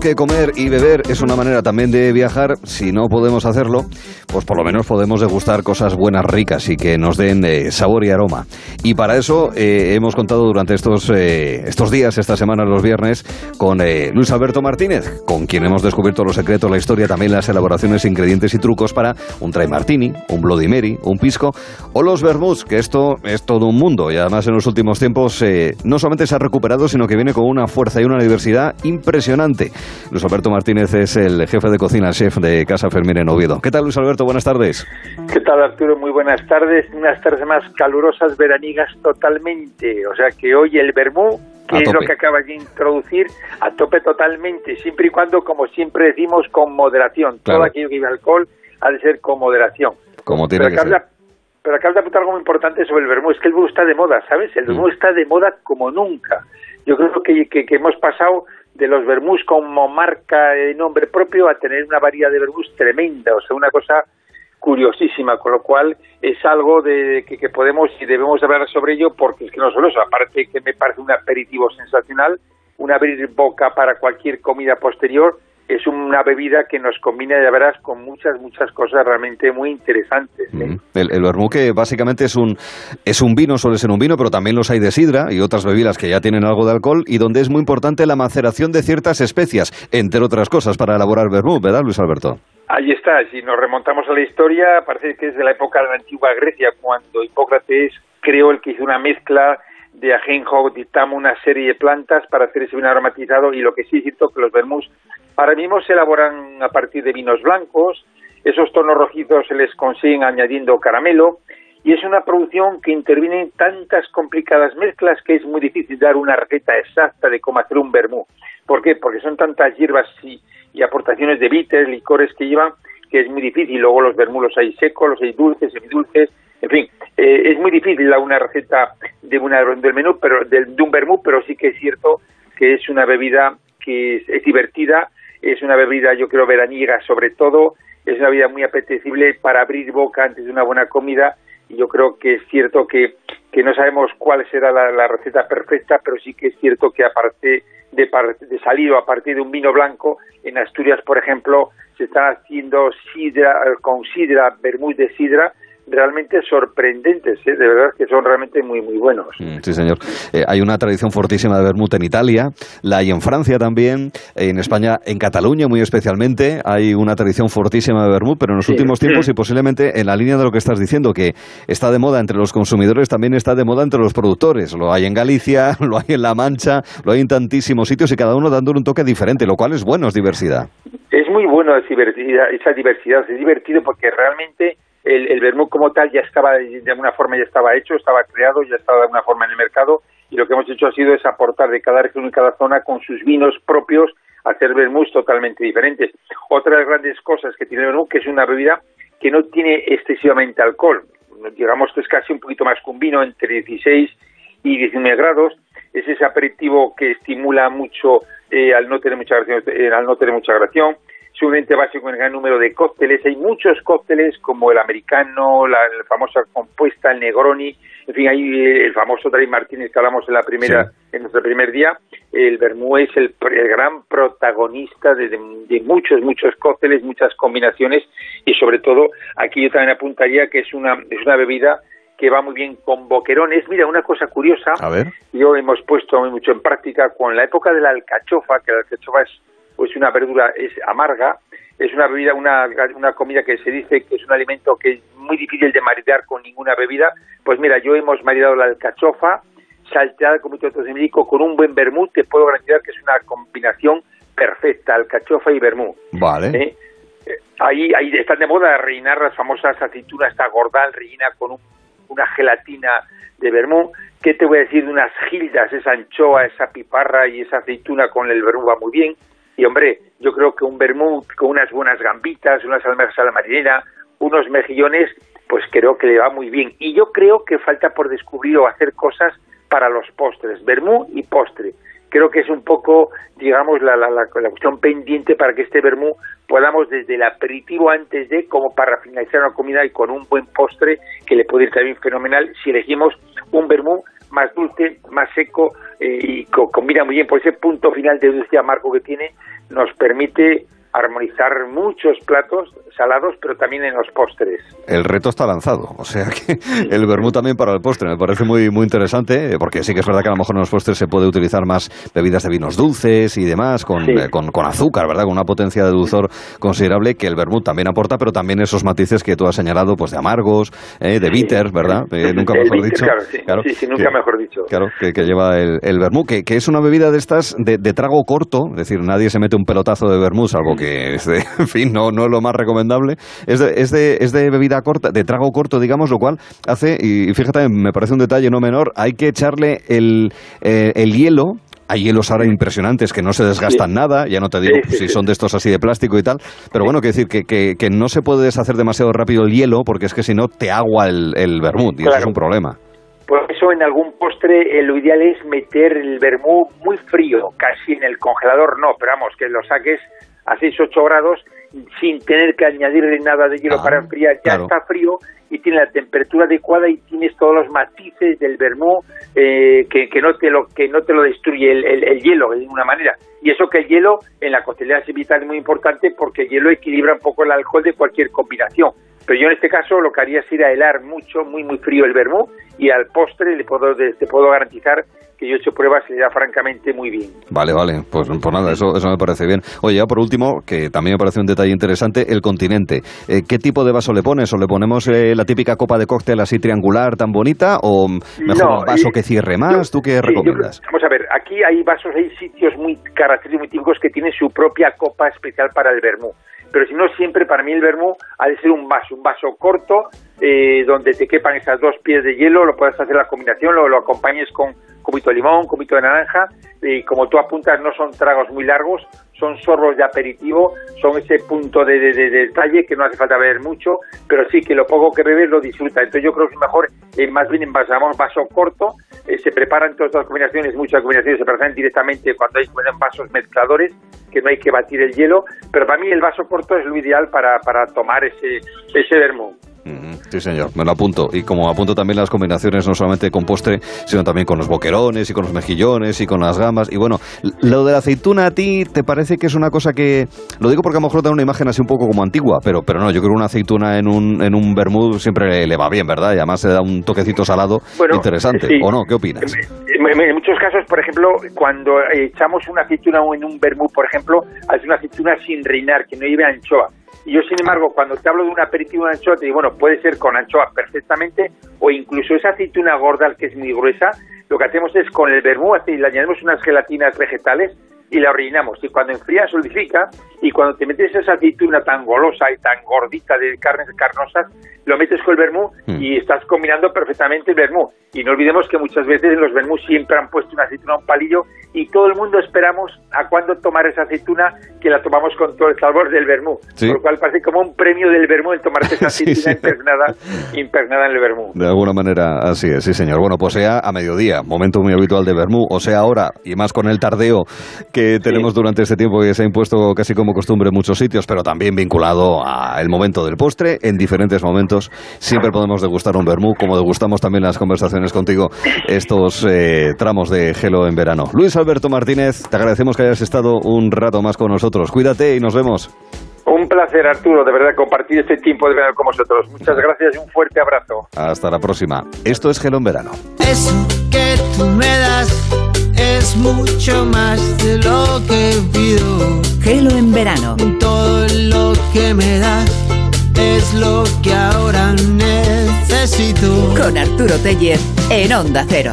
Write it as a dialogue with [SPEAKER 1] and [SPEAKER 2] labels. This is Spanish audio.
[SPEAKER 1] que comer y beber es una manera también de viajar. Si no podemos hacerlo, pues por lo menos podemos degustar cosas buenas, ricas y que nos den eh, sabor y aroma. Y para eso eh, hemos contado durante estos, eh, estos días, esta semana, los viernes, con Luis Alberto Martínez, con quien hemos descubierto los secretos, la historia, también las elaboraciones, ingredientes y trucos para un try martini, un Bloody Mary, un pisco o los vermuts, que esto es todo un mundo y además en los últimos tiempos no solamente se ha recuperado, sino que viene con una fuerza y una diversidad impresionante. Luis Alberto Martínez es el jefe de cocina, chef de Casa Fermín en Oviedo. ¿Qué tal, Luis Alberto? Buenas tardes.
[SPEAKER 2] ¿Qué tal, Arturo? Muy buenas tardes. Unas tardes más calurosas, veranigas totalmente. O sea que hoy el vermú, que es lo que acabas de introducir, a tope totalmente, siempre y cuando, como siempre decimos, con moderación. Todo aquello que lleva alcohol ha de ser con moderación.
[SPEAKER 1] Como tiene pero que ser.
[SPEAKER 2] Pero acá de apuntar algo muy importante sobre el vermú, es que el vermú está de moda, ¿sabes? El vermú mm. está de moda como nunca. Yo creo que, que hemos pasado de los vermús como marca de nombre propio a tener una variedad de vermús tremenda, o sea, una cosa curiosísima, con lo cual es algo de que, podemos y debemos hablar sobre ello porque es que no solo eso, aparte que me parece un aperitivo sensacional, un abrir boca para cualquier comida posterior, es una bebida que nos combina, ya verás, con muchas, muchas cosas realmente muy interesantes. ¿eh?
[SPEAKER 1] El, el que básicamente es un, es un vino, suele ser un vino, pero también los hay de sidra y otras bebidas que ya tienen algo de alcohol y donde es muy importante la maceración de ciertas especias, entre otras cosas, para elaborar vermú, ¿verdad, Luis Alberto?
[SPEAKER 2] Ahí está, si nos remontamos a la historia, parece que es de la época de la antigua Grecia, cuando Hipócrates creó el que hizo una mezcla de ajenjo, dictamos una serie de plantas para hacer ese vino aromatizado y lo que sí es cierto que los vermús Ahora mismo se elaboran a partir de vinos blancos, esos tonos rojizos se les consiguen añadiendo caramelo y es una producción que interviene en tantas complicadas mezclas que es muy difícil dar una receta exacta de cómo hacer un vermú. ¿Por qué? Porque son tantas hierbas y, aportaciones de bitters, licores que llevan, que es muy difícil. Luego los vermú los hay secos, los hay dulces, semidulces, en fin, eh, es muy difícil dar una receta de, una, del menú, pero de, un vermú, pero sí que es cierto que es una bebida que es divertida, es una bebida, yo creo, veraniega sobre todo, es una bebida muy apetecible para abrir boca antes de una buena comida. Y yo creo que es cierto que, que no sabemos cuál será la, receta perfecta, pero sí que es cierto que aparte de, de salir a partir de un vino blanco, en Asturias, por ejemplo, se está haciendo sidra, con sidra, vermut de sidra, realmente sorprendentes, ¿eh? de verdad que son realmente muy muy buenos.
[SPEAKER 1] Mm, sí, señor. Eh, hay una tradición fortísima de vermut en Italia, la hay en Francia también, en España, en Cataluña muy especialmente, hay una tradición fortísima de vermut, pero en los últimos tiempos y posiblemente en la línea de lo que estás diciendo, que está de moda entre los consumidores, también está de moda entre los productores. Lo hay en Galicia, lo hay en La Mancha, lo hay en tantísimos sitios y cada uno dando un toque diferente, lo cual es bueno, es diversidad.
[SPEAKER 2] Es muy bueno esa diversidad, esa diversidad es divertido porque realmente el, el vermut como tal ya estaba, de alguna forma ya estaba hecho, estaba creado, ya estaba de alguna forma en el mercado y lo que hemos hecho ha sido es aportar de cada región y cada zona con sus vinos propios hacer vermuts totalmente diferentes. Otra de las grandes cosas que tiene el vermut que es una bebida que no tiene excesivamente alcohol, digamos que es casi un poquito más que un vino entre 16 y 19 grados, es ese aperitivo que estimula mucho eh, al no tener mucha gración, eh, al no tener mucha gración, sumamente básico en el gran número de cócteles. Hay muchos cócteles como el americano, la, famosa compuesta, el Negroni, en fin, hay eh, el famoso Dry Martínez que hablamos en la primera, en nuestro primer día. El Bermú es el, gran protagonista de, muchos, muchos cócteles, muchas combinaciones y sobre todo aquí yo también apuntaría que es una, es una bebida que va muy bien con boquerones. Mira, una cosa curiosa, yo hemos puesto mucho en práctica con la época de la alcachofa, que la alcachofa es pues una verdura es amarga, es una bebida, una, una comida que se dice que es un alimento que es muy difícil de maridar con ninguna bebida, pues mira, yo hemos maridado la alcachofa, salteada con mucho médico con un buen vermut, te puedo garantizar que es una combinación perfecta, alcachofa y vermut.
[SPEAKER 1] Vale.
[SPEAKER 2] ¿Eh? Eh, ahí, ahí están de moda rellenar las famosas aceitunas, esta gordal rellena con una gelatina de vermú. ¿Qué te voy a decir de unas gildas, esa anchoa, esa piparra y esa aceituna con el vermú va muy bien? Y hombre, yo creo que un vermut con unas buenas gambitas, unas almejas a la marinera, unos mejillones, pues creo que le va muy bien. Y yo creo que falta por descubrir o hacer cosas para los postres, vermú y postre. Creo que es un poco, digamos, la, la, la, cuestión pendiente para que este vermú podamos desde el aperitivo antes de, como para finalizar una comida y con un buen postre que le puede ir también fenomenal si elegimos un vermú más dulce, más seco eh, y combina muy bien. Por ese punto final de dulce amargo que tiene, nos permite armonizar muchos platos salados, pero también en los postres.
[SPEAKER 1] El reto está lanzado, o sea que el vermú también para el postre me parece muy muy interesante, porque sí que es verdad que a lo mejor en los postres se puede utilizar más bebidas de vinos dulces y demás, con, eh, con, azúcar, ¿verdad? Con una potencia de dulzor considerable que el vermú también aporta, pero también esos matices que tú has señalado, pues de amargos, eh, de bitters, ¿verdad?
[SPEAKER 2] Eh, nunca mejor dicho. Claro, sí, nunca mejor dicho.
[SPEAKER 1] Claro, que, lleva el, el vermú, que, que, es una bebida de estas de, de, trago corto, es decir, nadie se mete un pelotazo de vermú, salvo que, es de, en fin, no, no es lo más recomendable. Es de, es, de, es de bebida corta, de trago corto, digamos, lo cual hace, y fíjate, me parece un detalle no menor, hay que echarle el, eh, el hielo. Hay hielos ahora impresionantes que no se desgastan nada, ya no te digo si son de estos así de plástico y tal, pero bueno, quiero decir que, que, que, no se puede deshacer demasiado rápido el hielo porque es que si no te agua el, el vermut y eso es un problema.
[SPEAKER 2] Por eso en algún postre eh, lo ideal es meter el vermú muy frío, casi en el congelador no, pero vamos, que lo saques a 6-8 grados sin tener que añadirle nada de hielo ah, para enfriar, ya está frío y tiene la temperatura adecuada y tienes todos los matices del vermú eh, que, que, no te lo que no te lo destruye el, el, hielo de ninguna manera. Y eso que el hielo en la coctelería es vital muy importante porque el hielo equilibra un poco el alcohol de cualquier combinación. Pero yo en este caso lo que haría es ir a helar mucho muy muy frío el vermú y al postre le puedo te puedo garantizar que yo he hecho pruebas y le da francamente muy bien.
[SPEAKER 1] Vale, vale, pues, pues nada, eso, eso me parece bien. Oye, ya por último, que también me parece un detalle interesante, el continente. Eh, ¿Qué tipo de vaso le pones? ¿O le ponemos eh, la típica copa de cóctel así triangular tan bonita? ¿O mejor un vaso que cierre más? ¿Tú qué recomiendas?
[SPEAKER 2] vamos a ver, aquí hay vasos, hay sitios muy característicos, muy típicos que tienen su propia copa especial para el vermú pero si no siempre para mí el vermú ha de ser un vaso, un vaso corto eh, donde te quepan esas dos pies de hielo, lo puedes hacer la combinación, lo, lo acompañes con cubito de limón, cubito de naranja, y como tú apuntas no son tragos muy largos, son sorbos de aperitivo, son ese punto de, detalle que no hace falta beber mucho, pero sí que lo poco que bebes lo disfruta. Entonces yo creo que es mejor, eh, más bien en vaso, corto, eh, se preparan todas las combinaciones, muchas combinaciones se preparan directamente cuando hay vasos mezcladores, que no hay que batir el hielo, pero para mí el vaso corto es lo ideal para, para tomar ese, ese vermú.
[SPEAKER 1] Sí, señor, me lo apunto. Y como apunto también las combinaciones, no solamente con postre, sino también con los boquerones y con los mejillones y con las gambas. Y bueno, lo de la aceituna a ti, ¿te parece que es una cosa que.? Lo digo porque a lo mejor da una imagen así un poco como antigua, pero, pero no, yo creo que una aceituna en un, en un vermut siempre le, va bien, ¿verdad? Y además se da un toquecito salado interesante. ¿O no? ¿Qué opinas?
[SPEAKER 2] En, muchos casos, por ejemplo, cuando echamos una aceituna en un vermut, por ejemplo, es una aceituna sin reinar, que no lleve anchoa yo, sin embargo, cuando te hablo de un aperitivo de anchoa, te digo, bueno, puede ser con anchoa perfectamente o incluso esa aceituna gorda que es muy gruesa, lo que hacemos es con el vermú, le añadimos unas gelatinas vegetales y la rellenamos. Y cuando enfría, solidifica. Y cuando te metes esa aceituna tan golosa y tan gordita de carnes carnosas, lo metes con el vermú mm. y estás combinando perfectamente el vermú. Y no olvidemos que muchas veces en los vermú siempre han puesto una aceituna a un palillo y todo el mundo esperamos a cuándo tomar esa aceituna que la tomamos con todo el sabor del vermú. Por lo cual parece como un premio del vermú el tomarte esa aceituna impregnada, en el vermú.
[SPEAKER 1] De alguna manera así es, sí señor. Bueno, pues sea a mediodía, momento muy habitual de vermú, o sea ahora, y más con el tardeo que tenemos durante este tiempo que se ha impuesto casi como costumbre en muchos sitios, pero también vinculado al momento del postre, en diferentes momentos siempre podemos degustar un vermú, como degustamos también las conversaciones contigo estos eh, tramos de gelo en verano. Luis Alberto Martínez, te agradecemos que hayas estado un rato más con nosotros. Cuídate y nos vemos.
[SPEAKER 2] Un placer, Arturo, de verdad, compartir este tiempo de verano con vosotros. Muchas gracias y un fuerte abrazo.
[SPEAKER 1] Hasta la próxima. Esto es Gelo en Verano.
[SPEAKER 3] Eso que tú me das es mucho más de lo que pido.
[SPEAKER 4] Gelo en Verano.
[SPEAKER 3] Todo lo que me das es lo que ahora necesito.
[SPEAKER 4] Con Arturo Teller en Onda Cero.